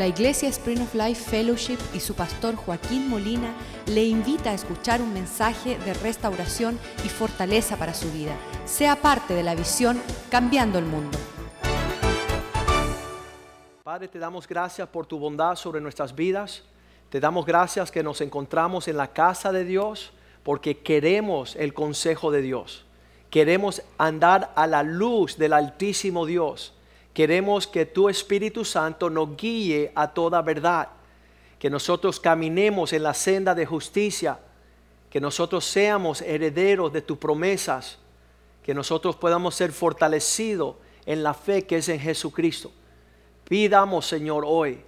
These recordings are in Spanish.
La Iglesia Spring of Life Fellowship y su pastor Joaquín Molina le invita a escuchar un mensaje de restauración y fortaleza para su vida. Sea parte de la visión Cambiando el Mundo. Padre, te damos gracias por tu bondad sobre nuestras vidas. Te damos gracias que nos encontramos en la casa de Dios porque queremos el consejo de Dios. Queremos andar a la luz del Altísimo Dios. Queremos que tu Espíritu Santo nos guíe a toda verdad. Que nosotros caminemos en la senda de justicia. Que nosotros seamos herederos de tus promesas. Que nosotros podamos ser fortalecidos en la fe que es en Jesucristo. Pidamos, Señor, hoy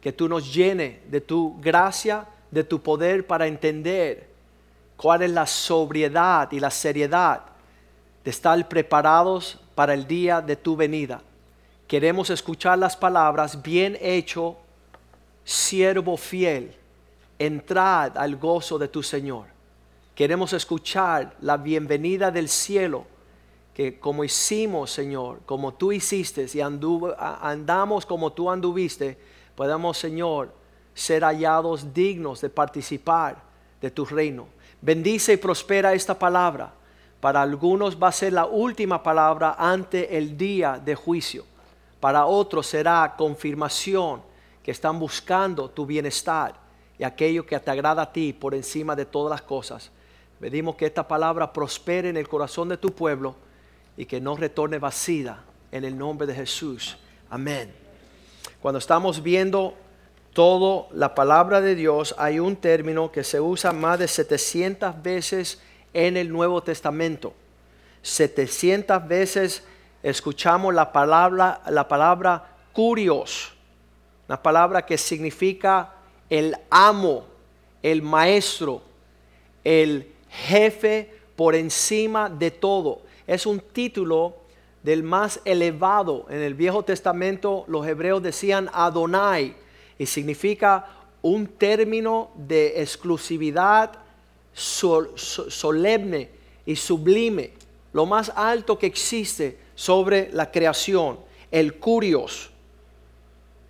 que tú nos llene de tu gracia, de tu poder para entender cuál es la sobriedad y la seriedad de estar preparados para el día de tu venida. Queremos escuchar las palabras, bien hecho, siervo fiel, entrad al gozo de tu Señor. Queremos escuchar la bienvenida del cielo, que como hicimos, Señor, como tú hiciste y andamos como tú anduviste, podamos, Señor, ser hallados dignos de participar de tu reino. Bendice y prospera esta palabra. Para algunos va a ser la última palabra ante el día de juicio. Para otros será confirmación que están buscando tu bienestar y aquello que te agrada a ti por encima de todas las cosas. Pedimos que esta palabra prospere en el corazón de tu pueblo y que no retorne vacía en el nombre de Jesús. Amén. Cuando estamos viendo toda la palabra de Dios, hay un término que se usa más de 700 veces en el Nuevo Testamento. 700 veces escuchamos la palabra, la palabra curios, una palabra que significa el amo, el maestro, el jefe por encima de todo. Es un título del más elevado. En el Viejo Testamento los hebreos decían Adonai y significa un término de exclusividad solemne y sublime, lo más alto que existe sobre la creación, el curios,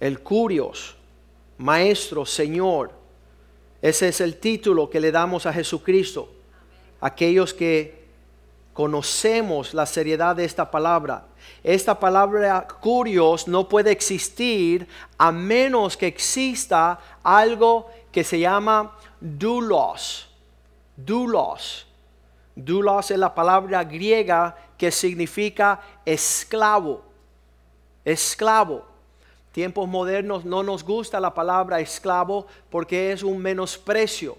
el curios, maestro, Señor. Ese es el título que le damos a Jesucristo. Aquellos que conocemos la seriedad de esta palabra. Esta palabra curios no puede existir a menos que exista algo que se llama dulos. Dulos. Dulos es la palabra griega que significa esclavo. Esclavo. Tiempos modernos no nos gusta la palabra esclavo porque es un menosprecio.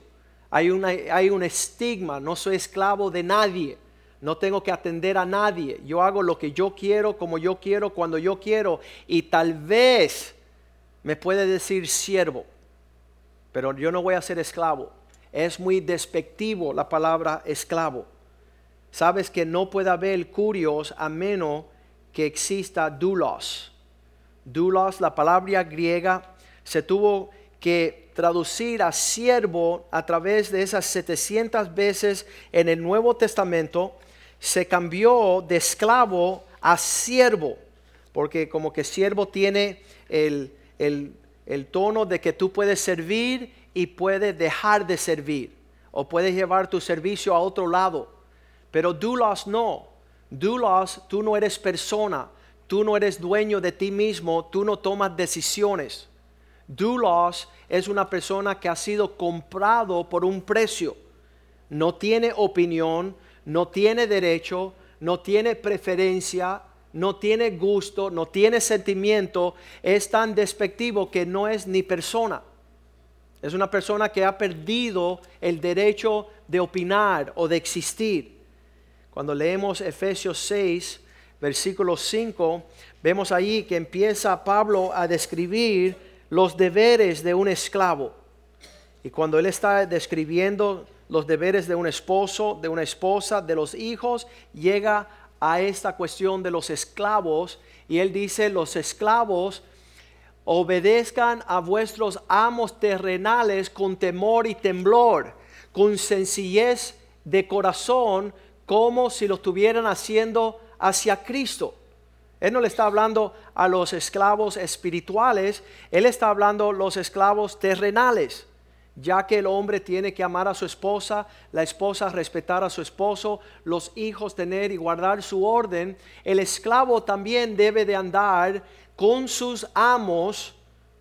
Hay, hay un estigma, no soy esclavo de nadie. No tengo que atender a nadie. Yo hago lo que yo quiero, como yo quiero, cuando yo quiero. Y tal vez me puede decir siervo, pero yo no voy a ser esclavo. Es muy despectivo la palabra esclavo. Sabes que no puede haber curios a menos que exista dulos. Dulos, la palabra griega, se tuvo que traducir a siervo a través de esas 700 veces en el Nuevo Testamento. Se cambió de esclavo a siervo, porque como que siervo tiene el, el tono de que tú puedes servir y puedes dejar de servir o puedes llevar tu servicio a otro lado. Pero doulos no. Doulos, tú no eres persona, tú no eres dueño de ti mismo, tú no tomas decisiones. Doulos es una persona que ha sido comprado por un precio. No tiene opinión, no tiene derecho, no tiene preferencia, no tiene gusto, no tiene sentimiento, es tan despectivo que no es ni persona. Es una persona que ha perdido el derecho de opinar o de existir. Cuando leemos Efesios 6, versículo 5, vemos ahí que empieza Pablo a describir los deberes de un esclavo. Y cuando él está describiendo los deberes de un esposo, de una esposa, de los hijos, llega a esta cuestión de los esclavos y él dice, los esclavos obedezcan a vuestros amos terrenales con temor y temblor, con sencillez de corazón, como si lo estuvieran haciendo hacia Cristo. Él no le está hablando a los esclavos espirituales, Él está hablando a los esclavos terrenales, ya que el hombre tiene que amar a su esposa, la esposa respetar a su esposo, los hijos tener y guardar su orden, el esclavo también debe de andar con sus amos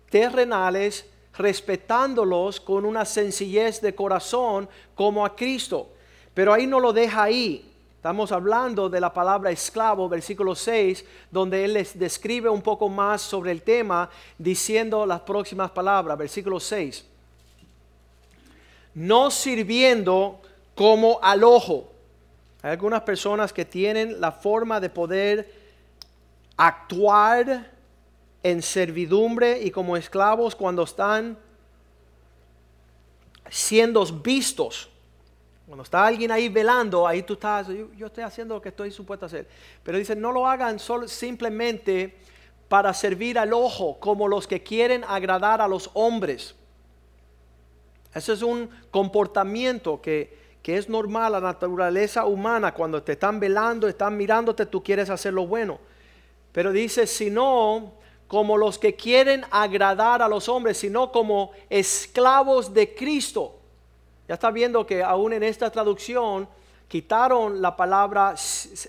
terrenales, respetándolos con una sencillez de corazón como a Cristo. Pero ahí no lo deja ahí. Estamos hablando de la palabra esclavo, versículo 6, donde él les describe un poco más sobre el tema, diciendo las próximas palabras, versículo 6. No sirviendo como al ojo. Hay algunas personas que tienen la forma de poder actuar en servidumbre y como esclavos cuando están siendo vistos cuando está alguien ahí velando, ahí tú estás, yo, estoy haciendo lo que estoy supuesto a hacer. Pero dice, no lo hagan solo, simplemente para servir al ojo, como los que quieren agradar a los hombres. Ese es un comportamiento que, que es normal, la naturaleza humana, cuando te están velando, están mirándote, tú quieres hacer lo bueno. Pero dice, sino como los que quieren agradar a los hombres, sino como esclavos de Cristo ya está viendo que aún en esta traducción quitaron la palabra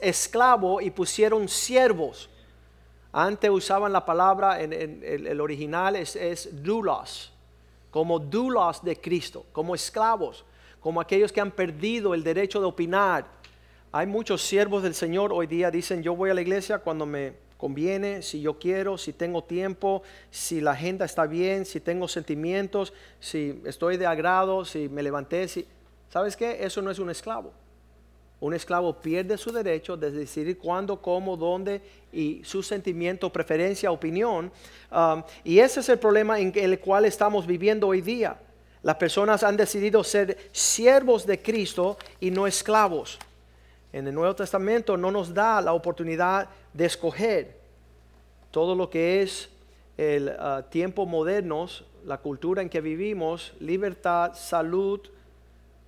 esclavo y pusieron siervos. Antes usaban la palabra, en, el, original es, es como doulos de Cristo, como esclavos, como aquellos que han perdido el derecho de opinar. Hay muchos siervos del Señor hoy día dicen, yo voy a la iglesia cuando me conviene, si yo quiero, si tengo tiempo, si la agenda está bien, si tengo sentimientos, si estoy de agrado, si me levanté, si... ¿Sabes qué? Eso no es un esclavo. Un esclavo pierde su derecho de decidir cuándo, cómo, dónde y su sentimiento, preferencia, opinión. Um, y ese es el problema en el cual estamos viviendo hoy día. Las personas han decidido ser siervos de Cristo y no esclavos. En el Nuevo Testamento no nos da la oportunidad de escoger todo lo que es el ah, tiempo moderno, la cultura en que vivimos, libertad, salud,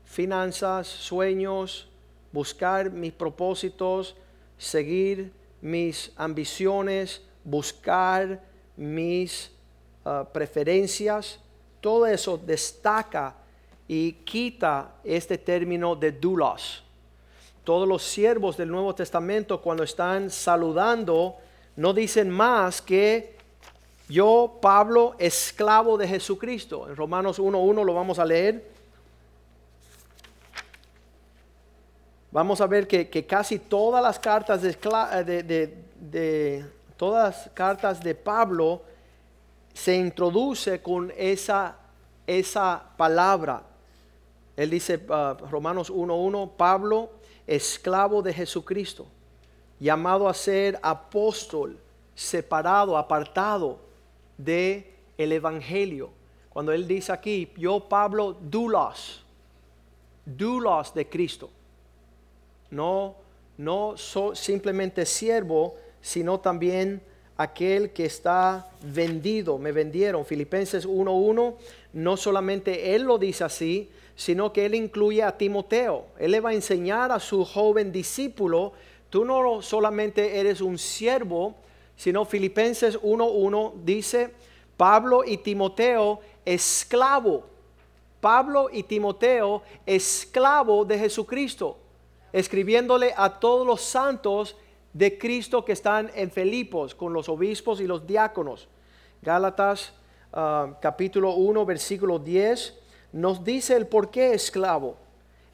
finanzas, sueños, buscar mis propósitos, seguir mis ambiciones, buscar mis ah, preferencias, todo eso destaca y quita este término de dulos todos los siervos del Nuevo Testamento cuando están saludando no dicen más que yo, Pablo, esclavo de Jesucristo. En Romanos 1.1 lo vamos a leer. Vamos a ver que, casi todas las cartas de, de, todas las cartas de Pablo se introduce con esa, esa palabra. Él dice, uh, Romanos 1.1, Pablo, esclavo de Jesucristo, llamado a ser apóstol, separado, apartado de el evangelio. Cuando él dice aquí, yo Pablo, dulos, dulos de Cristo. No, no simplemente siervo, sino también aquel que está vendido, me vendieron. Filipenses 1.1, no solamente él lo dice así, sino que él incluye a Timoteo. Él le va a enseñar a su joven discípulo, tú no solamente eres un siervo, sino Filipenses 1.1 dice, Pablo y Timoteo, esclavo. Pablo y Timoteo, esclavo de Jesucristo, escribiéndole a todos los santos de Cristo que están en Filipos, con los obispos y los diáconos. Gálatas ah, capítulo 1, versículo 10 nos dice el por qué esclavo.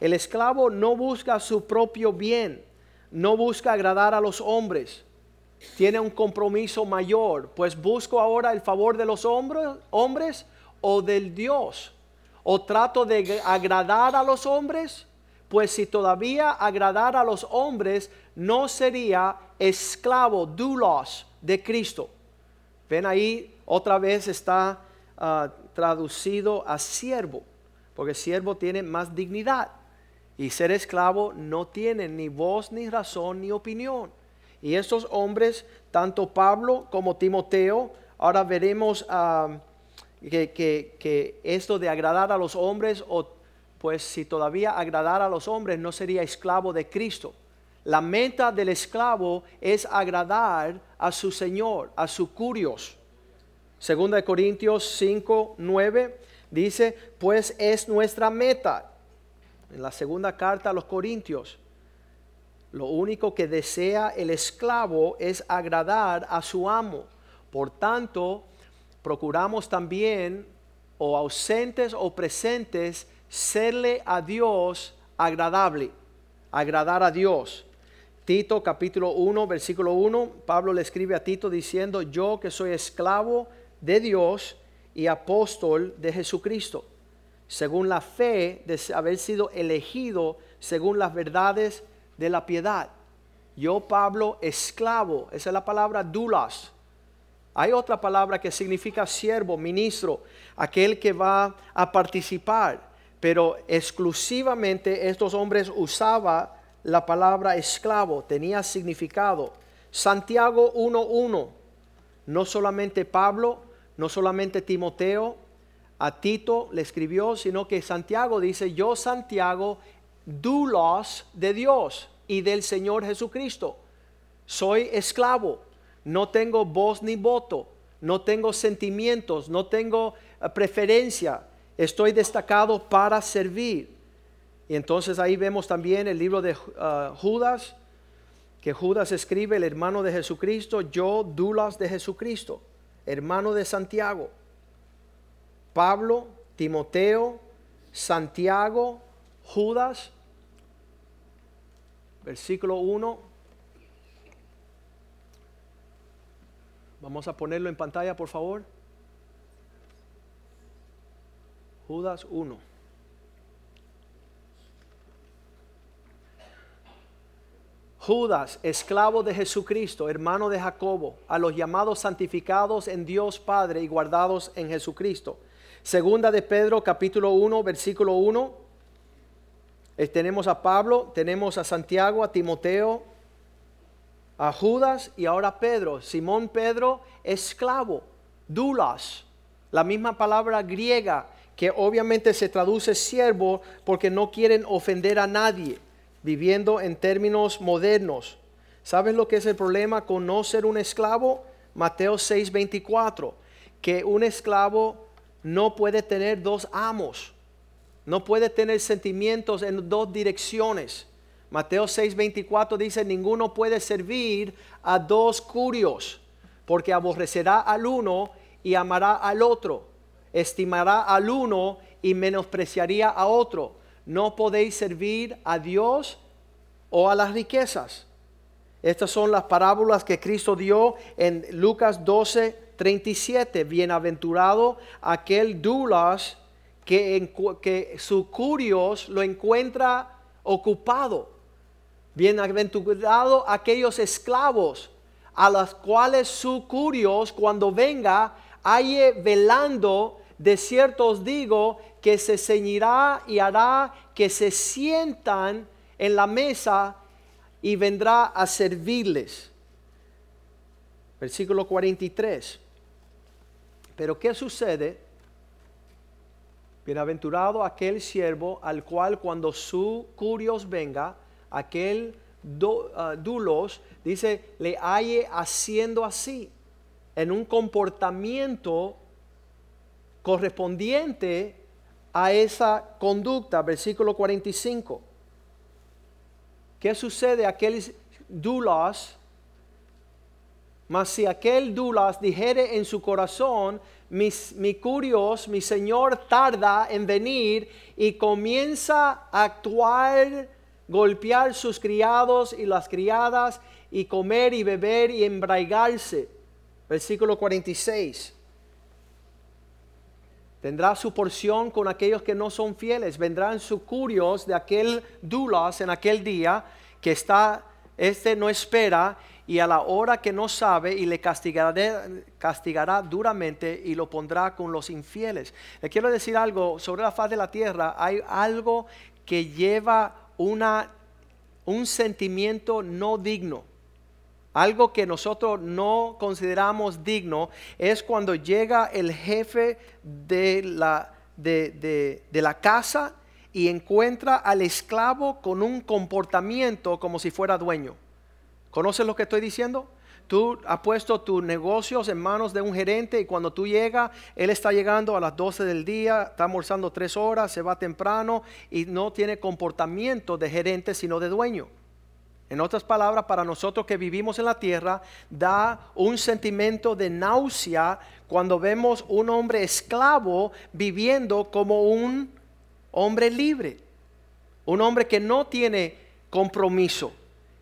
El esclavo no busca su propio bien, no busca agradar a los hombres, tiene un compromiso mayor, pues busco ahora el favor de los hombres, o del Dios. O trato de agradar a los hombres, pues si todavía agradar a los hombres, no sería esclavo, doulos de Cristo. Ven ahí, otra vez está ah, traducido a siervo, porque siervo tiene más dignidad y ser esclavo no tiene ni voz, ni razón, ni opinión. Y estos hombres, tanto Pablo como Timoteo, ahora veremos ah, que, que, esto de agradar a los hombres, o pues si todavía agradar a los hombres no sería esclavo de Cristo. La meta del esclavo es agradar a su Señor, a su curios. Segunda de Corintios 5, 9 dice, pues es nuestra meta. En la segunda carta a los Corintios, lo único que desea el esclavo es agradar a su amo. Por tanto, procuramos también, o ausentes o presentes, serle a Dios agradable, agradar a Dios. Tito capítulo 1, versículo 1, Pablo le escribe a Tito diciendo, yo que soy esclavo de Dios y apóstol de Jesucristo, según la fe de haber sido elegido según las verdades de la piedad. Yo, Pablo, esclavo, esa es la palabra dulas. Hay otra palabra que significa siervo, ministro, aquel que va a participar, pero exclusivamente estos hombres usaban la palabra esclavo, tenía significado. Santiago 1.1, no solamente Pablo, no solamente Timoteo, a Tito le escribió, sino que Santiago dice, yo Santiago, dulos de Dios y del Señor Jesucristo. Soy esclavo, no tengo voz ni voto, no tengo sentimientos, no tengo eh, preferencia, estoy destacado para servir. Y entonces ahí vemos también el libro de uh, Judas, que Judas escribe, el hermano de Jesucristo, yo, Dulas de Jesucristo, hermano de Santiago. Pablo, Timoteo, Santiago, Judas, versículo 1. Vamos a ponerlo en pantalla, por favor. Judas 1. Judas, esclavo de Jesucristo, hermano de Jacobo, a los llamados santificados en Dios Padre y guardados en Jesucristo. Segunda de Pedro, capítulo 1, versículo 1. Eh, tenemos a Pablo, tenemos a Santiago, a Timoteo, a Judas y ahora Pedro. Simón Pedro, esclavo, dulas, la misma palabra griega que obviamente se traduce siervo porque no quieren ofender a nadie viviendo en términos modernos. ¿Sabes lo que es el problema con no ser un esclavo? Mateo 6:24, que un esclavo no puede tener dos amos, no puede tener sentimientos en dos direcciones. Mateo 6:24 dice, ninguno puede servir a dos curios, porque aborrecerá al uno y amará al otro, estimará al uno y menospreciaría a otro no podéis servir a Dios o a las riquezas. Estas son las parábolas que Cristo dio en Lucas 12, 37. Bienaventurado aquel dulas que, que su curios lo encuentra ocupado. Bienaventurado aquellos esclavos a los cuales su curios cuando venga halle velando de cierto os digo que se ceñirá y hará que se sientan en la mesa y vendrá a servirles. Versículo 43. Pero ¿qué sucede? Bienaventurado aquel siervo al cual cuando su curios venga, aquel ah, dulos, dice, le halle haciendo así, en un comportamiento correspondiente a esa conducta, versículo 45. ¿Qué sucede? Aquel dulas, mas si aquel dulas dijere en su corazón, mi curios, mi Señor tarda en venir y comienza a actuar, golpear sus criados y las criadas y comer y beber y embraigarse. Versículo 46. Tendrá su porción con aquellos que no son fieles. Vendrán sus curios de aquel dulas en aquel día que está, este no espera y a la hora que no sabe y le castigará, castigará duramente y lo pondrá con los infieles. Le quiero decir algo, sobre la faz de la tierra hay algo que lleva una, un sentimiento no digno. Algo que nosotros no consideramos digno es cuando llega el jefe de la, de, la casa y encuentra al esclavo con un comportamiento como si fuera dueño. ¿Conoces lo que estoy diciendo? Tú has puesto tus negocios en manos de un gerente y cuando tú llegas, él está llegando a las 12 del día, está almorzando tres horas, se va temprano y no tiene comportamiento de gerente sino de dueño. En otras palabras, para nosotros que vivimos en la tierra, da un sentimiento de náusea cuando vemos un hombre esclavo viviendo como un hombre libre. Un hombre que no tiene compromiso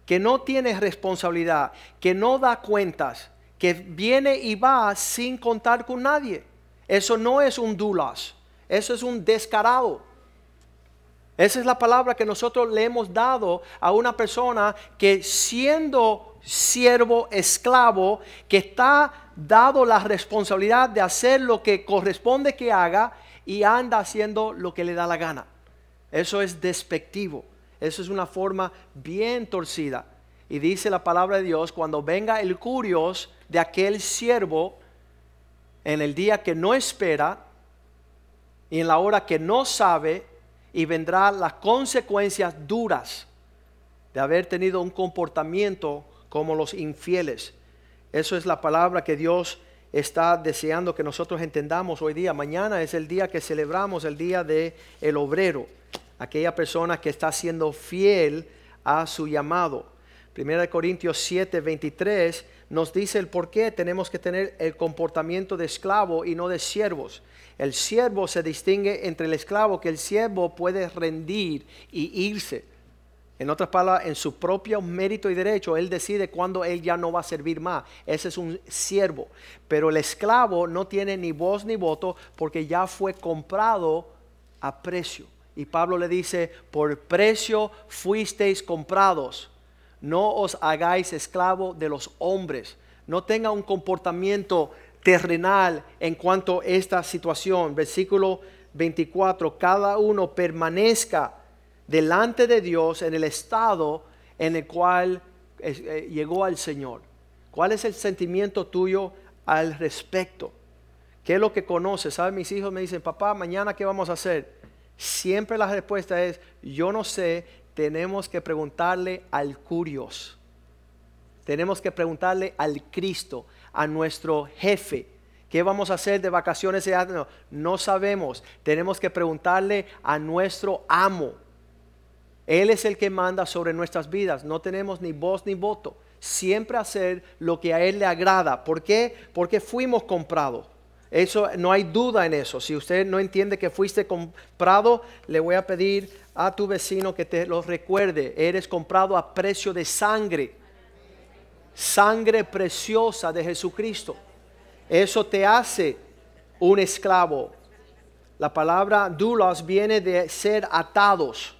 que no tiene responsabilidad, que no da cuentas, que viene y va sin contar con nadie. Eso no es un dulas, eso es un descarado. Esa es la palabra que nosotros le hemos dado a una persona que siendo siervo, esclavo, que está dado la responsabilidad de hacer lo que corresponde que haga y anda haciendo lo que le da la gana. Eso es despectivo. Eso es una forma bien torcida. Y dice la palabra de Dios, cuando venga el curios de aquel siervo en el día que no espera y en la hora que no sabe, y vendrán las consecuencias duras de haber tenido un comportamiento como los infieles. Eso es la palabra que Dios está deseando que nosotros entendamos hoy día. Mañana es el día que celebramos el día de el obrero aquella persona que está siendo fiel a su llamado. Primera de Corintios 7, 23 nos dice el por qué tenemos que tener el comportamiento de esclavo y no de siervos. El siervo se distingue entre el esclavo que el siervo puede rendir y irse. En otras palabras, en su propio mérito y derecho, él decide cuándo él ya no va a servir más. Ese es un siervo. Pero el esclavo no tiene ni voz ni voto porque ya fue comprado a precio. Y Pablo le dice, por precio fuisteis comprados, no os hagáis esclavo de los hombres, no tenga un comportamiento terrenal en cuanto a esta situación. Versículo 24, cada uno permanezca delante de Dios en el estado en el cual eh, llegó al Señor. ¿Cuál es el sentimiento tuyo al respecto? ¿Qué es lo que conoces? ¿Sabes? Mis hijos me dicen, papá, mañana qué vamos a hacer? Siempre la respuesta es, yo no sé, tenemos que preguntarle al curios. Tenemos que preguntarle al Cristo, a nuestro jefe. ¿Qué vamos a hacer de vacaciones? No, no sabemos. Tenemos que preguntarle a nuestro amo. Él es el que manda sobre nuestras vidas. No tenemos ni voz ni voto. Siempre hacer lo que a Él le agrada. ¿Por qué? Porque fuimos comprados. Eso no hay duda en eso. Si usted no entiende que fuiste comprado, le voy a pedir a tu vecino que te lo recuerde. Eres comprado a precio de sangre. Sangre preciosa de Jesucristo. Eso te hace un esclavo. La palabra dulos viene de ser atados.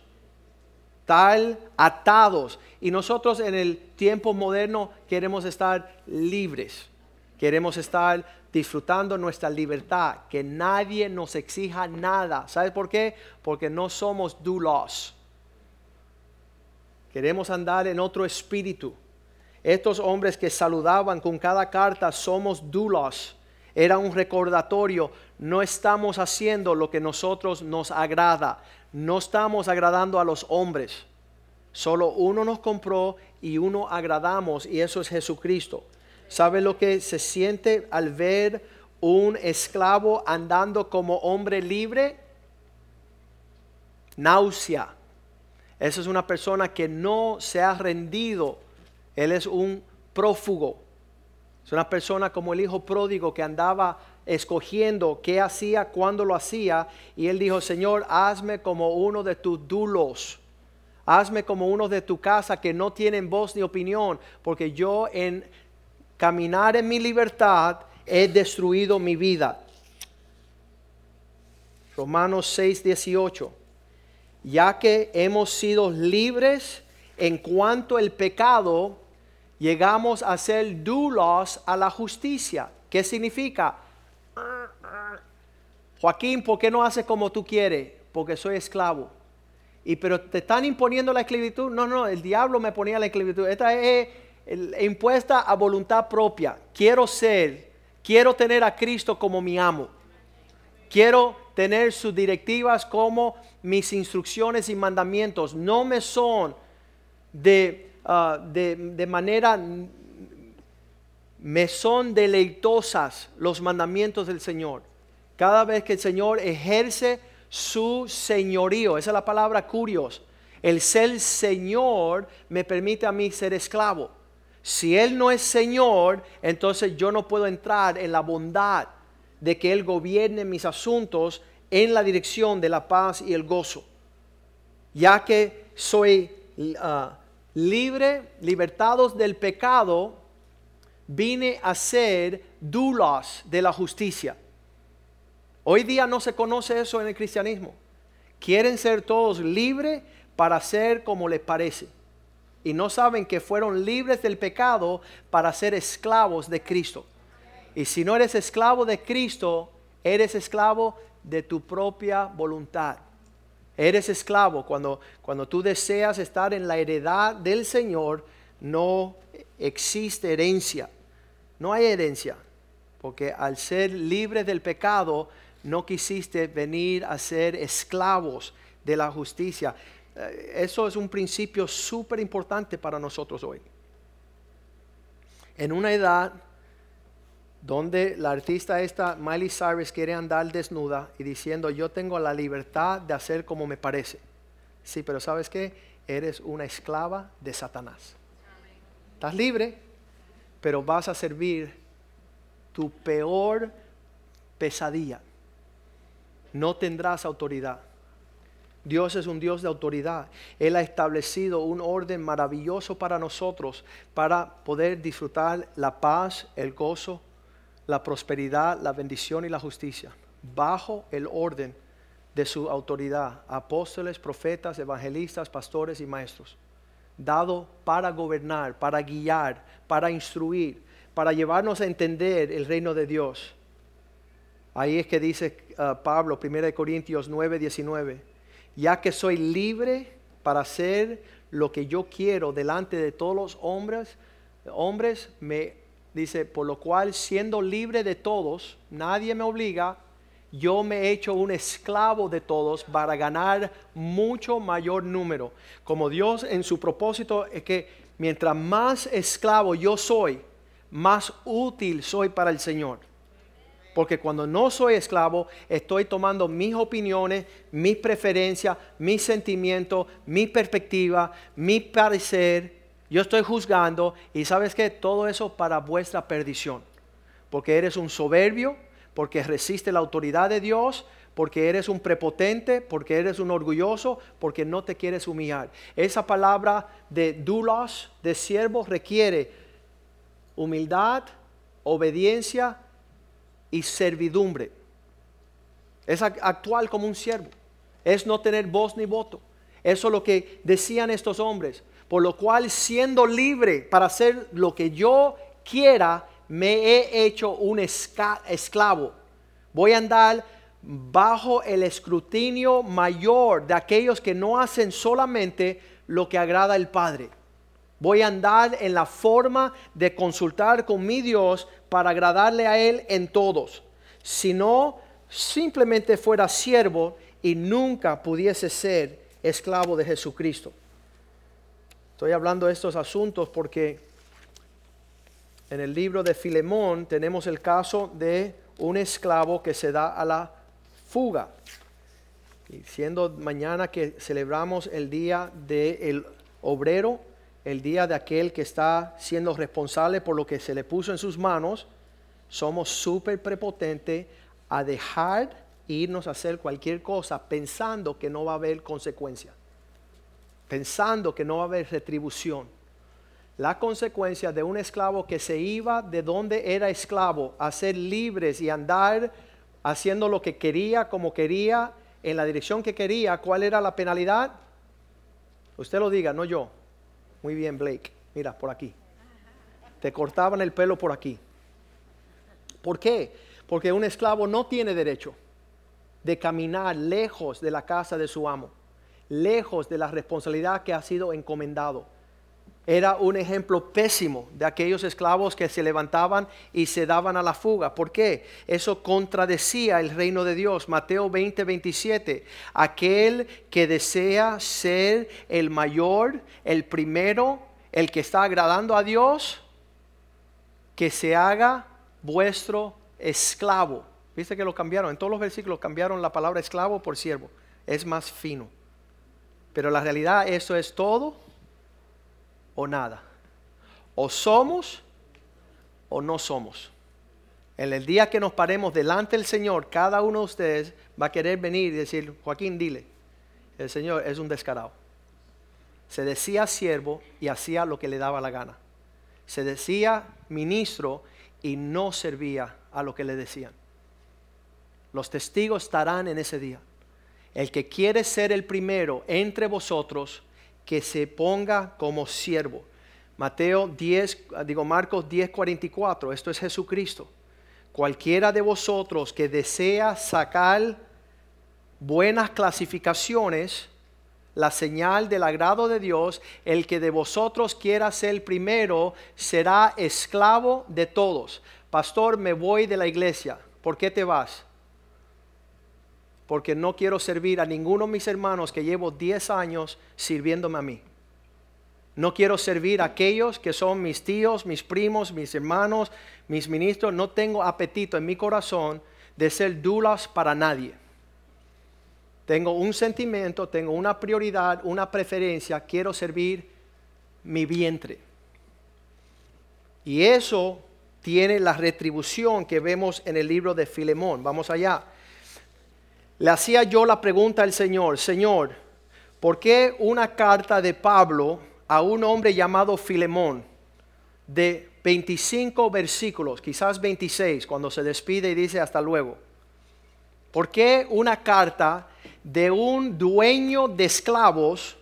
Tal atados. Y nosotros en el tiempo moderno queremos estar libres. Queremos estar disfrutando nuestra libertad, que nadie nos exija nada. ¿Sabes por qué? Porque no somos dulos. Queremos andar en otro espíritu. Estos hombres que saludaban con cada carta, somos dulos. Era un recordatorio, no estamos haciendo lo que nosotros nos agrada, no estamos agradando a los hombres. Solo uno nos compró y uno agradamos y eso es Jesucristo. ¿Sabe lo que se siente al ver un esclavo andando como hombre libre? Náusea. Esa es una persona que no se ha rendido. Él es un prófugo. Es una persona como el hijo pródigo que andaba escogiendo qué hacía, cuándo lo hacía. Y él dijo, Señor, hazme como uno de tus dulos. Hazme como uno de tu casa que no tienen voz ni opinión, porque yo en caminar en mi libertad, he destruido mi vida. Romanos 6, 18. Ya que hemos sido libres en cuanto al pecado, llegamos a ser dulos a la justicia. ¿Qué significa? Joaquín, ¿por qué no haces como tú quieres? Porque soy esclavo. Y pero te están imponiendo la esclavitud. No, no, el diablo me ponía la esclavitud. Esta es impuesta a voluntad propia. Quiero ser, quiero tener a Cristo como mi amo. Quiero tener sus directivas como mis instrucciones y mandamientos. No me son de, ah, de, de manera, me son deleitosas los mandamientos del Señor. Cada vez que el Señor ejerce su señorío, esa es la palabra curios. El ser Señor me permite a mí ser esclavo. Si Él no es Señor, entonces yo no puedo entrar en la bondad de que Él gobierne mis asuntos en la dirección de la paz y el gozo. Ya que soy ah, libre, libertados del pecado, vine a ser dulos de la justicia. Hoy día no se conoce eso en el cristianismo. Quieren ser todos libres para ser como les parece. Y no saben que fueron libres del pecado para ser esclavos de Cristo. Y si no eres esclavo de Cristo, eres esclavo de tu propia voluntad. Eres esclavo cuando, cuando tú deseas estar en la heredad del Señor, no existe herencia. No hay herencia. Porque al ser libres del pecado, no quisiste venir a ser esclavos de la justicia. Eh, eso es un principio súper importante para nosotros hoy. En una edad donde la artista esta, Miley Cyrus, quiere andar desnuda y diciendo, yo tengo la libertad de hacer como me parece. Sí, pero ¿sabes qué? Eres una esclava de Satanás. Estás libre, pero vas a servir tu peor pesadilla no tendrás autoridad. Dios es un Dios de autoridad. Él ha establecido un orden maravilloso para nosotros para poder disfrutar la paz, el gozo, la prosperidad, la bendición y la justicia bajo el orden de su autoridad. Apóstoles, profetas, evangelistas, pastores y maestros. Dado para gobernar, para guiar, para instruir, para llevarnos a entender el reino de Dios Ahí es que dice uh, Pablo, 1 Corintios 9, 19, ya que soy libre para hacer lo que yo quiero delante de todos los hombres, hombres me dice, por lo cual siendo libre de todos, nadie me obliga, yo me he hecho un esclavo de todos para ganar mucho mayor número. Como Dios en su propósito es que mientras más esclavo yo soy, más útil soy para el Señor. Porque cuando no soy esclavo, estoy tomando mis opiniones, mis preferencias, mis sentimientos, mi perspectiva, mi parecer. Yo estoy juzgando y sabes que todo eso para vuestra perdición. Porque eres un soberbio, porque resiste la autoridad de Dios, porque eres un prepotente, porque eres un orgulloso, porque no te quieres humillar. Esa palabra de dulos, de siervo, requiere humildad, obediencia y servidumbre. Es actual como un siervo. Es no tener voz ni voto. Eso es lo que decían estos hombres. Por lo cual, siendo libre para hacer lo que yo quiera, me he hecho un esclavo. Voy a andar bajo el escrutinio mayor de aquellos que no hacen solamente lo que agrada al Padre. Voy a andar en la forma de consultar con mi Dios para agradarle a Él en todos. Si no, simplemente fuera siervo y nunca pudiese ser esclavo de Jesucristo. Estoy hablando de estos asuntos porque en el libro de Filemón tenemos el caso de un esclavo que se da a la fuga. Y siendo mañana que celebramos el día del obrero, el día de aquel que está siendo responsable por lo que se le puso en sus manos, somos súper prepotentes a dejar irnos a hacer cualquier cosa pensando que no va a haber consecuencia, pensando que no va a haber retribución. La consecuencia de un esclavo que se iba de donde era esclavo a ser libres y andar haciendo lo que quería, como quería, en la dirección que quería, ¿cuál era la penalidad? Usted lo diga, no yo. Muy bien, Blake. Mira, por aquí. Te cortaban el pelo por aquí. ¿Por qué? Porque un esclavo no tiene derecho de caminar lejos de la casa de su amo, lejos de la responsabilidad que ha sido encomendado. era un ejemplo pésimo de aquellos esclavos que se levantaban y se daban a la fuga. ¿Por qué? Eso contradecía el reino de Dios. Mateo 20, 27. Aquel que desea ser el mayor, el primero, el que está agradando a Dios, que se haga vuestro esclavo. Viste que lo cambiaron. En todos los versículos cambiaron la palabra esclavo por siervo. Es más fino. Pero la realidad eso es todo o nada. O somos o no somos. En el día que nos paremos delante del Señor, cada uno de ustedes va a querer venir y decir, Joaquín, dile, el Señor es un descarado. Se decía siervo y hacía lo que le daba la gana. Se decía ministro y no servía a lo que le decían. Los testigos estarán en ese día. El que quiere ser el primero entre vosotros, que se ponga como siervo. Mateo 10, digo Marcos 10, 44, esto es Jesucristo. Cualquiera de vosotros que desea sacar buenas clasificaciones, la señal del agrado de Dios, el que de vosotros quiera ser el primero será esclavo de todos. Pastor, me voy de la iglesia. ¿Por qué te vas? Porque no quiero servir a ninguno de mis hermanos que llevo 10 años sirviéndome a mí. No quiero servir a aquellos que son mis tíos, mis primos, mis hermanos, mis ministros. No tengo apetito en mi corazón de ser dulas para nadie. Tengo un sentimiento, tengo una prioridad, una preferencia. Quiero servir mi vientre. Y eso tiene la retribución que vemos en el libro de Filemón. Vamos allá le hacía yo la pregunta al Señor, Señor, ¿por qué una carta de Pablo a un hombre llamado Filemón de 25 versículos, quizás 26, cuando se despide y dice hasta luego? ¿Por qué una carta de un dueño de esclavos,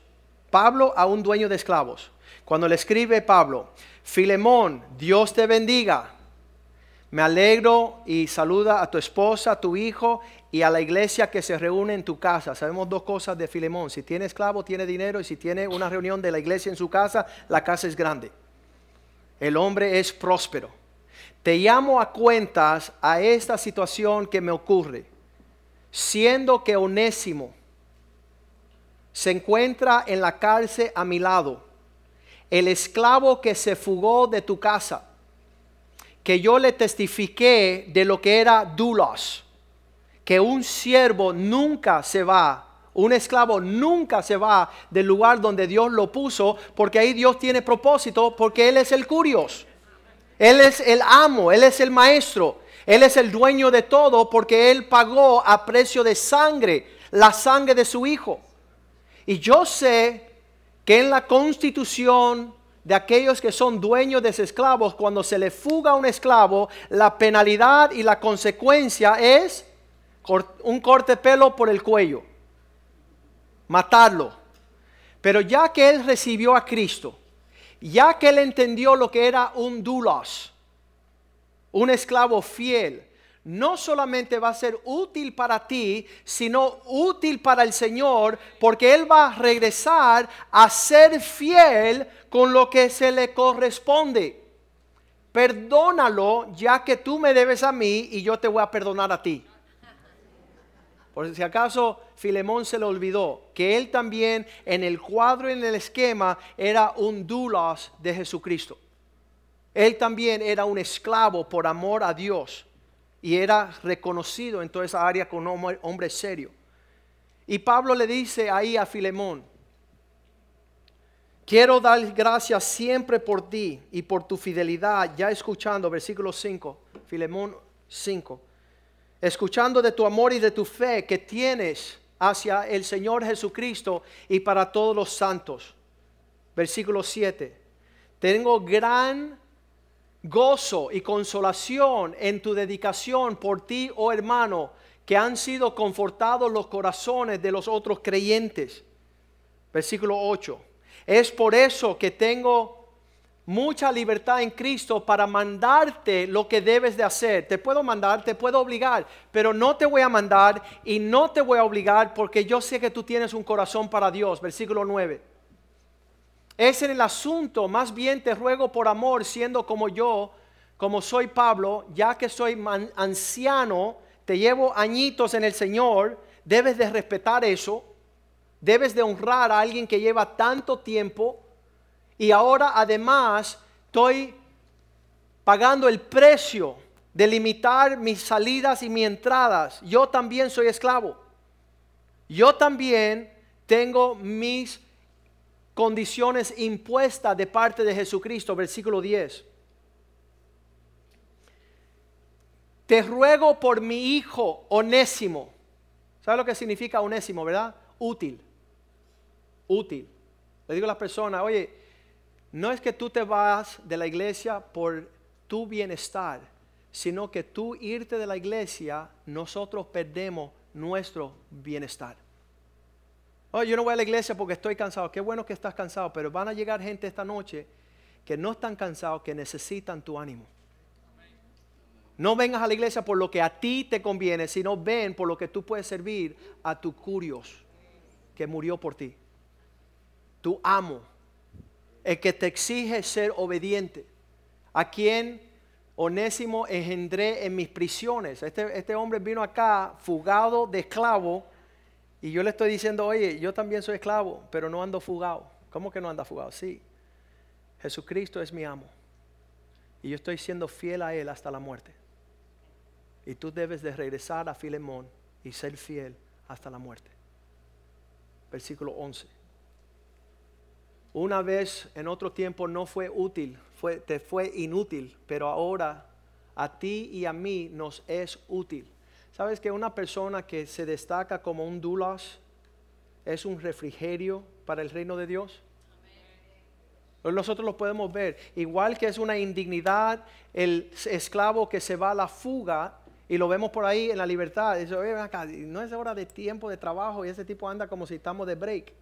Pablo a un dueño de esclavos? Cuando le escribe Pablo, Filemón, Dios te bendiga. Me alegro y saluda a tu esposa, a tu hijo y a la iglesia que se reúne en tu casa. Sabemos dos cosas de Filemón. Si tiene esclavo, tiene dinero. Y si tiene una reunión de la iglesia en su casa, la casa es grande. El hombre es próspero. Te llamo a cuentas a esta situación que me ocurre. Siendo que Onésimo se encuentra en la cárcel a mi lado. El esclavo que se fugó de tu casa. Que yo le testifiqué de lo que era dulos que un siervo nunca se va, un esclavo nunca se va del lugar donde Dios lo puso, porque ahí Dios tiene propósito, porque Él es el curios. Él es el amo, Él es el maestro, Él es el dueño de todo, porque Él pagó a precio de sangre, la sangre de su Hijo. Y yo sé que en la constitución de aquellos que son dueños de esclavos, cuando se le fuga un esclavo, la penalidad y la consecuencia es un corte pelo por el cuello, matarlo. Pero ya que él recibió a Cristo, ya que él entendió lo que era un dulos, un esclavo fiel, no solamente va a ser útil para ti, sino útil para el Señor, porque Él va a regresar a ser fiel con lo que se le corresponde. Perdónalo ya que tú me debes a mí y yo te voy a perdonar a ti. Por si acaso Filemón se le olvidó que él también en el cuadro, en el esquema, era un doulos de Jesucristo. Él también era un esclavo por amor a Dios y era reconocido en toda esa área como un hombre serio. Y Pablo le dice ahí a Filemón, quiero dar gracias siempre por ti y por tu fidelidad, ya escuchando versículo 5, Filemón 5 escuchando de tu amor y de tu fe que tienes hacia el Señor Jesucristo y para todos los santos. Versículo 7. Tengo gran gozo y consolación en tu dedicación por ti, oh hermano, que han sido confortados los corazones de los otros creyentes. Versículo 8. Es por eso que tengo mucha libertad en Cristo para mandarte lo que debes de hacer. Te puedo mandar, te puedo obligar, pero no te voy a mandar y no te voy a obligar porque yo sé que tú tienes un corazón para Dios. Versículo 9. Es en el asunto, más bien te ruego por amor, siendo como yo, como soy Pablo, ya que soy anciano, te llevo añitos en el Señor, debes de respetar eso, debes de honrar a alguien que lleva tanto tiempo y ahora además estoy pagando el precio de limitar mis salidas y mis entradas. Yo también soy esclavo. Yo también tengo mis condiciones impuestas de parte de Jesucristo, versículo 10. Te ruego por mi hijo onésimo. ¿Sabes lo que significa onésimo, verdad? Útil. Útil. Le digo a las personas, oye, no es que tú te vas de la iglesia por tu bienestar, sino que tú irte de la iglesia, nosotros perdemos nuestro bienestar. Oh, yo no voy a la iglesia porque estoy cansado. Qué bueno que estás cansado, pero van a llegar gente esta noche que no están cansados, que necesitan tu ánimo. No vengas a la iglesia por lo que a ti te conviene, sino ven por lo que tú puedes servir a tu curios que murió por ti. Tu amo, el que te exige ser obediente, a quien Onésimo engendré en mis prisiones. Este, este hombre vino acá fugado de esclavo y yo le estoy diciendo, oye, yo también soy esclavo, pero no ando fugado. ¿Cómo que no anda fugado? Sí, Jesucristo es mi amo y yo estoy siendo fiel a Él hasta la muerte. Y tú debes de regresar a Filemón y ser fiel hasta la muerte. Versículo 11. Una vez en otro tiempo no fue útil, fue, te fue inútil, pero ahora a ti y a mí nos es útil. ¿Sabes que una persona que se destaca como un dulas es un refrigerio para el reino de Dios? Nosotros lo podemos ver. Igual que es una indignidad el esclavo que se va a la fuga y lo vemos por ahí en la libertad. Dice, no es hora de tiempo de trabajo y ese tipo anda como si estamos de break.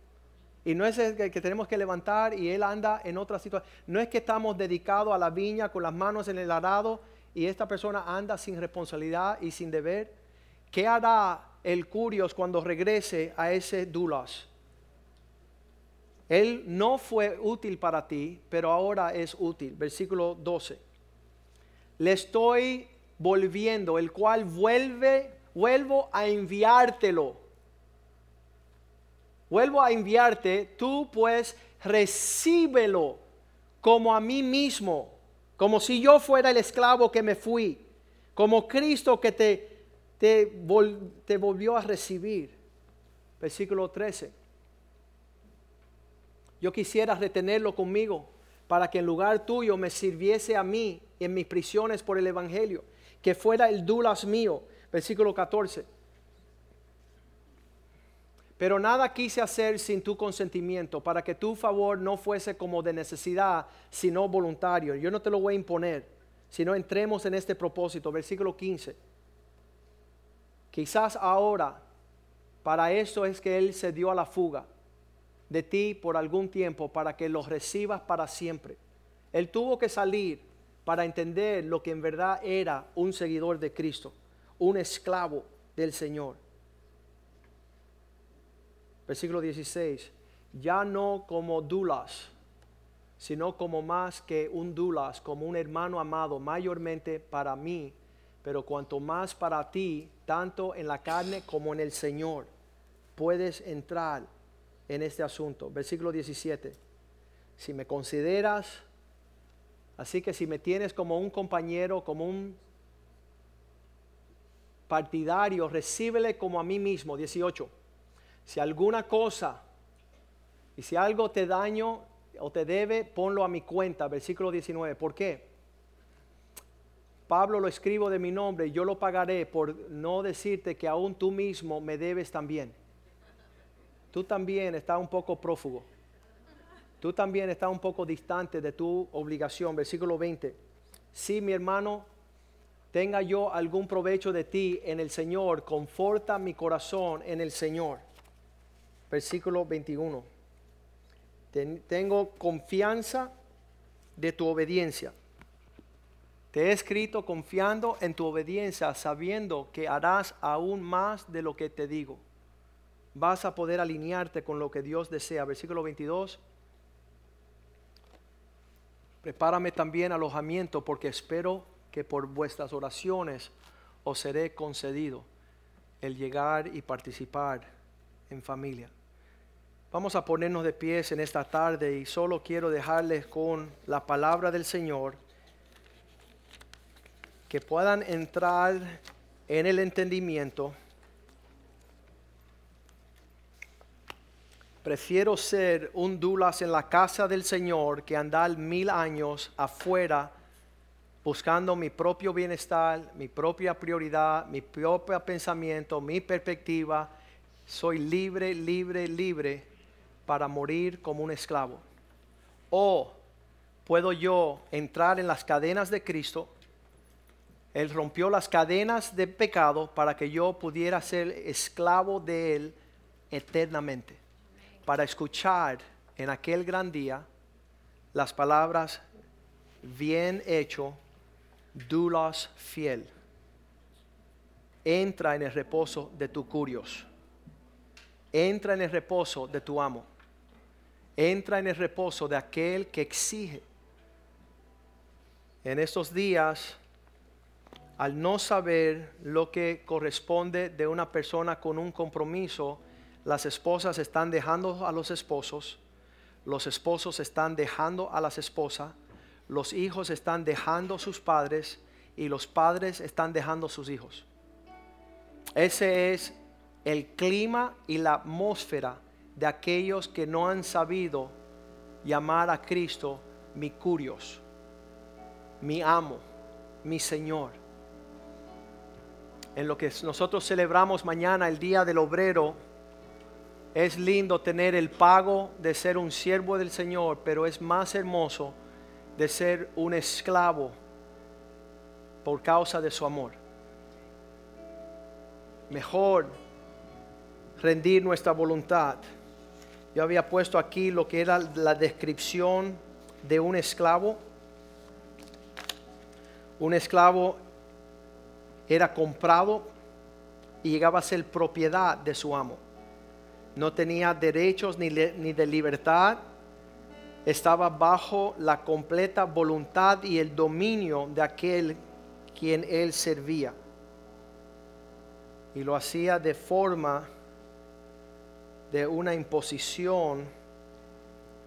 Y no es que, tenemos que levantar y él anda en otra situación. No es que estamos dedicados a la viña con las manos en el arado y esta persona anda sin responsabilidad y sin deber. ¿Qué hará el Curios cuando regrese a ese Dulas? Él no fue útil para ti, pero ahora es útil. Versículo 12. Le estoy volviendo, el cual vuelve, vuelvo a enviártelo. Vuelvo a enviarte, tú pues recíbelo como a mí mismo, como si yo fuera el esclavo que me fui, como Cristo que te, te, te volvió a recibir. Versículo 13. Yo quisiera retenerlo conmigo para que en lugar tuyo me sirviese a mí en mis prisiones por el Evangelio que fuera el dulas mío. Versículo 14. Pero nada quise hacer sin tu consentimiento, para que tu favor no fuese como de necesidad, sino voluntario. Yo no te lo voy a imponer, sino entremos en este propósito. Versículo 15. Quizás ahora, para eso es que Él se dio a la fuga de ti por algún tiempo, para que los recibas para siempre. Él tuvo que salir para entender lo que en verdad era un seguidor de Cristo, un esclavo del Señor. Versículo 16, ya no como dulas, sino como más que un dulas, como un hermano amado, mayormente para mí, pero cuanto más para ti, tanto en la carne como en el Señor, puedes entrar en este asunto. Versículo 17, si me consideras Así que si me tienes como un compañero, como un partidario, recíbele como a mí mismo. 18. Si alguna cosa y si algo te daño o te debe, ponlo a mi cuenta. Versículo 19. ¿Por qué? Pablo lo escribo de mi nombre y yo lo pagaré por no decirte que aún tú mismo me debes también. Tú también estás un poco prófugo tú también estás un poco distante de tu obligación. Versículo 20. Si mi hermano tenga yo algún provecho de ti en el Señor, conforta mi corazón en el Señor. Versículo 21. tengo confianza de tu obediencia. Te he escrito confiando en tu obediencia, sabiendo que harás aún más de lo que te digo. Vas a poder alinearte con lo que Dios desea. Versículo 22 Prepárame también alojamiento porque espero que por vuestras oraciones os seré concedido el llegar y participar en familia. Vamos a ponernos de pies en esta tarde y solo quiero dejarles con la palabra del Señor que puedan entrar en el entendimiento. Prefiero ser un dulas en la casa del Señor que andar mil años afuera buscando mi propio bienestar, mi propia prioridad, mi propio pensamiento, mi perspectiva. Soy libre, libre, libre para morir como un esclavo. O puedo yo entrar en las cadenas de Cristo. Él rompió las cadenas de pecado para que yo pudiera ser esclavo de Él eternamente. Para escuchar en aquel gran día las palabras, bien hecho, dulas fiel. Entra en el reposo de tu curios. Entra en el reposo de tu amo. Entra en el reposo de aquel que exige. En estos días, al no saber lo que corresponde de una persona con un compromiso, las esposas están dejando a los esposos, los esposos están dejando a las esposas, los hijos están dejando a sus padres y los padres están dejando a sus hijos. Ese es el clima y la atmósfera de aquellos que no han sabido llamar a Cristo mi curios, mi amo, mi Señor. En lo que nosotros celebramos mañana, el Día del Obrero, es lindo tener el pago de ser un siervo del Señor, pero es más hermoso de ser un esclavo por causa de su amor. Mejor rendir nuestra voluntad. Yo había puesto aquí lo que era la descripción de un esclavo. Un esclavo era comprado y llegaba a ser propiedad de su amo. No tenía derechos ni, ni de libertad estaba bajo la completa voluntad y el dominio de aquel quien él servía. Y lo hacía de forma de una imposición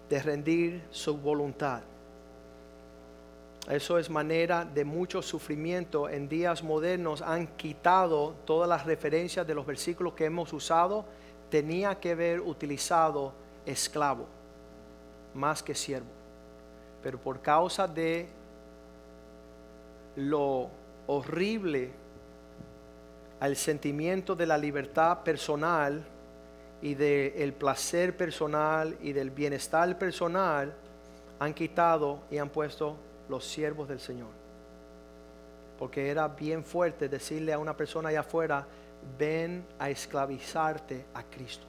de rendir su voluntad. Eso es manera de mucho sufrimiento. En días modernos han quitado todas las referencias de los versículos que hemos usado. Tenía que haber utilizado esclavo más que siervo. Pero por causa de lo horrible al sentimiento de la libertad personal y del placer personal y del bienestar personal, han quitado y han puesto los siervos del Señor. Porque era bien fuerte decirle a una persona allá afuera, ven a esclavizarte a Cristo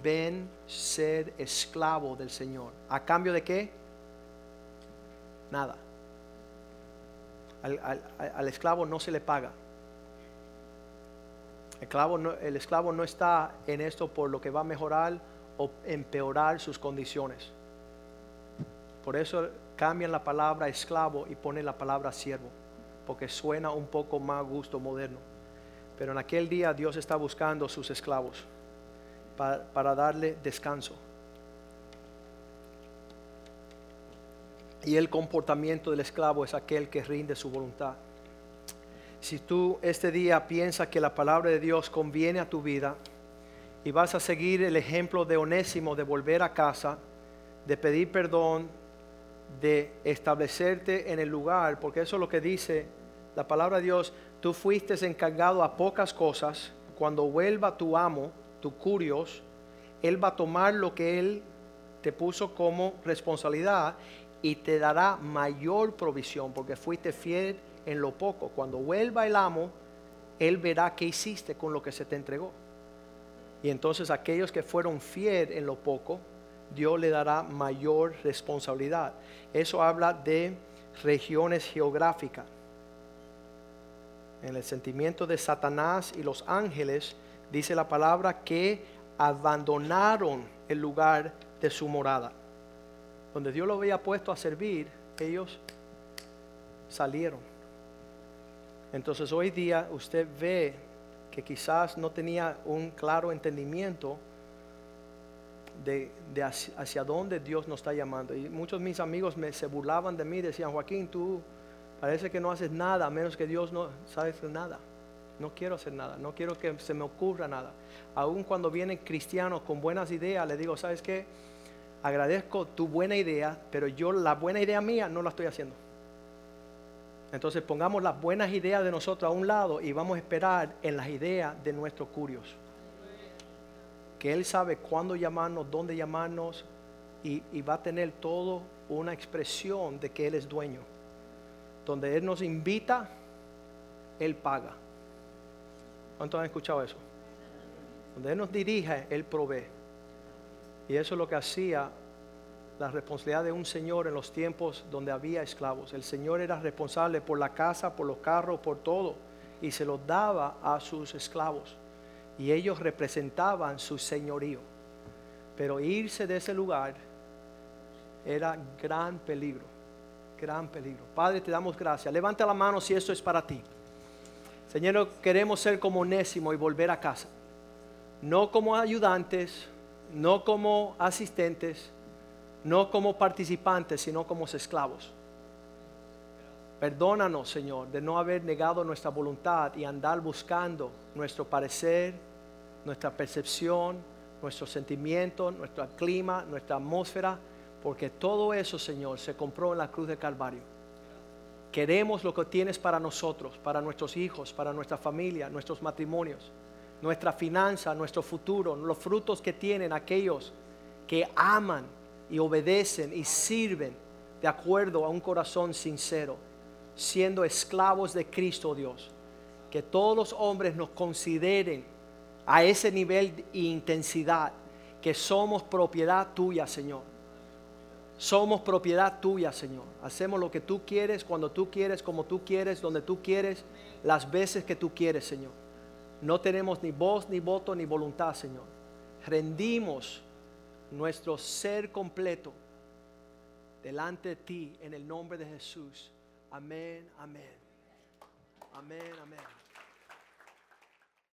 ven ser esclavo del Señor. ¿A cambio de qué? Nada. Al, esclavo no se le paga. El esclavo, no, está en esto por lo que va a mejorar o empeorar sus condiciones. Por eso cambian la palabra esclavo y ponen la palabra siervo, porque suena un poco más gusto moderno. Pero en aquel día Dios está buscando sus esclavos para, darle descanso. Y el comportamiento del esclavo es aquel que rinde su voluntad. Si tú este día piensas que la palabra de Dios conviene a tu vida y vas a seguir el ejemplo de Onésimo de volver a casa, de pedir perdón, de establecerte en el lugar, porque eso es lo que dice la palabra de Dios, tú fuiste encargado a pocas cosas, cuando vuelva tu amo, tu curios, Él va a tomar lo que Él te puso como responsabilidad y te dará mayor provisión porque fuiste fiel en lo poco. Cuando vuelva el amo, Él verá qué hiciste con lo que se te entregó. Y entonces aquellos que fueron fiel en lo poco, Dios le dará mayor responsabilidad. Eso habla de regiones geográficas. En el sentimiento de Satanás y los ángeles, dice la palabra que abandonaron el lugar de su morada. Donde Dios lo había puesto a servir, ellos salieron. Entonces hoy día usted ve que quizás no tenía un claro entendimiento de, hacia, dónde Dios nos está llamando. Y muchos de mis amigos me, se burlaban de mí, decían, Joaquín, tú parece que no haces nada, a menos que Dios no sabe nada. No quiero hacer nada, no quiero que se me ocurra nada. Aun cuando vienen cristianos con buenas ideas, le digo, ¿sabes qué? Agradezco tu buena idea, pero yo la buena idea mía no la estoy haciendo. Entonces pongamos las buenas ideas de nosotros a un lado y vamos a esperar en las ideas de nuestro curioso. Que Él sabe cuándo llamarnos, dónde llamarnos y, y va a tener todo una expresión de que Él es dueño. Donde Él nos invita, Él paga. ¿Cuántos han escuchado eso? Donde Él nos dirige, Él provee. Y eso es lo que hacía la responsabilidad de un señor en los tiempos donde había esclavos. El señor era responsable por la casa, por los carros, por todo. Y se los daba a sus esclavos. Y ellos representaban su señorío. Pero irse de ese lugar era gran peligro. Gran peligro. Padre, te damos gracias. Levanta la mano si esto es para ti. Señor, queremos ser como Nésimo y volver a casa. No como ayudantes, no como asistentes, no como participantes, sino como esclavos. Perdónanos, Señor, de no haber negado nuestra voluntad y andar buscando nuestro parecer, nuestra percepción, nuestros sentimientos, nuestro clima, nuestra atmósfera, porque todo eso, Señor, se compró en la cruz de Calvario. Queremos lo que tienes para nosotros, para nuestros hijos, para nuestra familia, nuestros matrimonios, nuestra finanza, nuestro futuro, los frutos que tienen aquellos que aman y obedecen y sirven de acuerdo a un corazón sincero, siendo esclavos de Cristo Dios. Que todos los hombres nos consideren a ese nivel de intensidad, que somos propiedad tuya, Señor. Somos propiedad tuya, Señor. Hacemos lo que tú quieres, cuando tú quieres, como tú quieres, donde tú quieres, las veces que tú quieres, Señor. No tenemos ni voz, ni voto, ni voluntad, Señor. Rendimos nuestro ser completo delante de ti en el nombre de Jesús. Amén, amén. Amén, amén.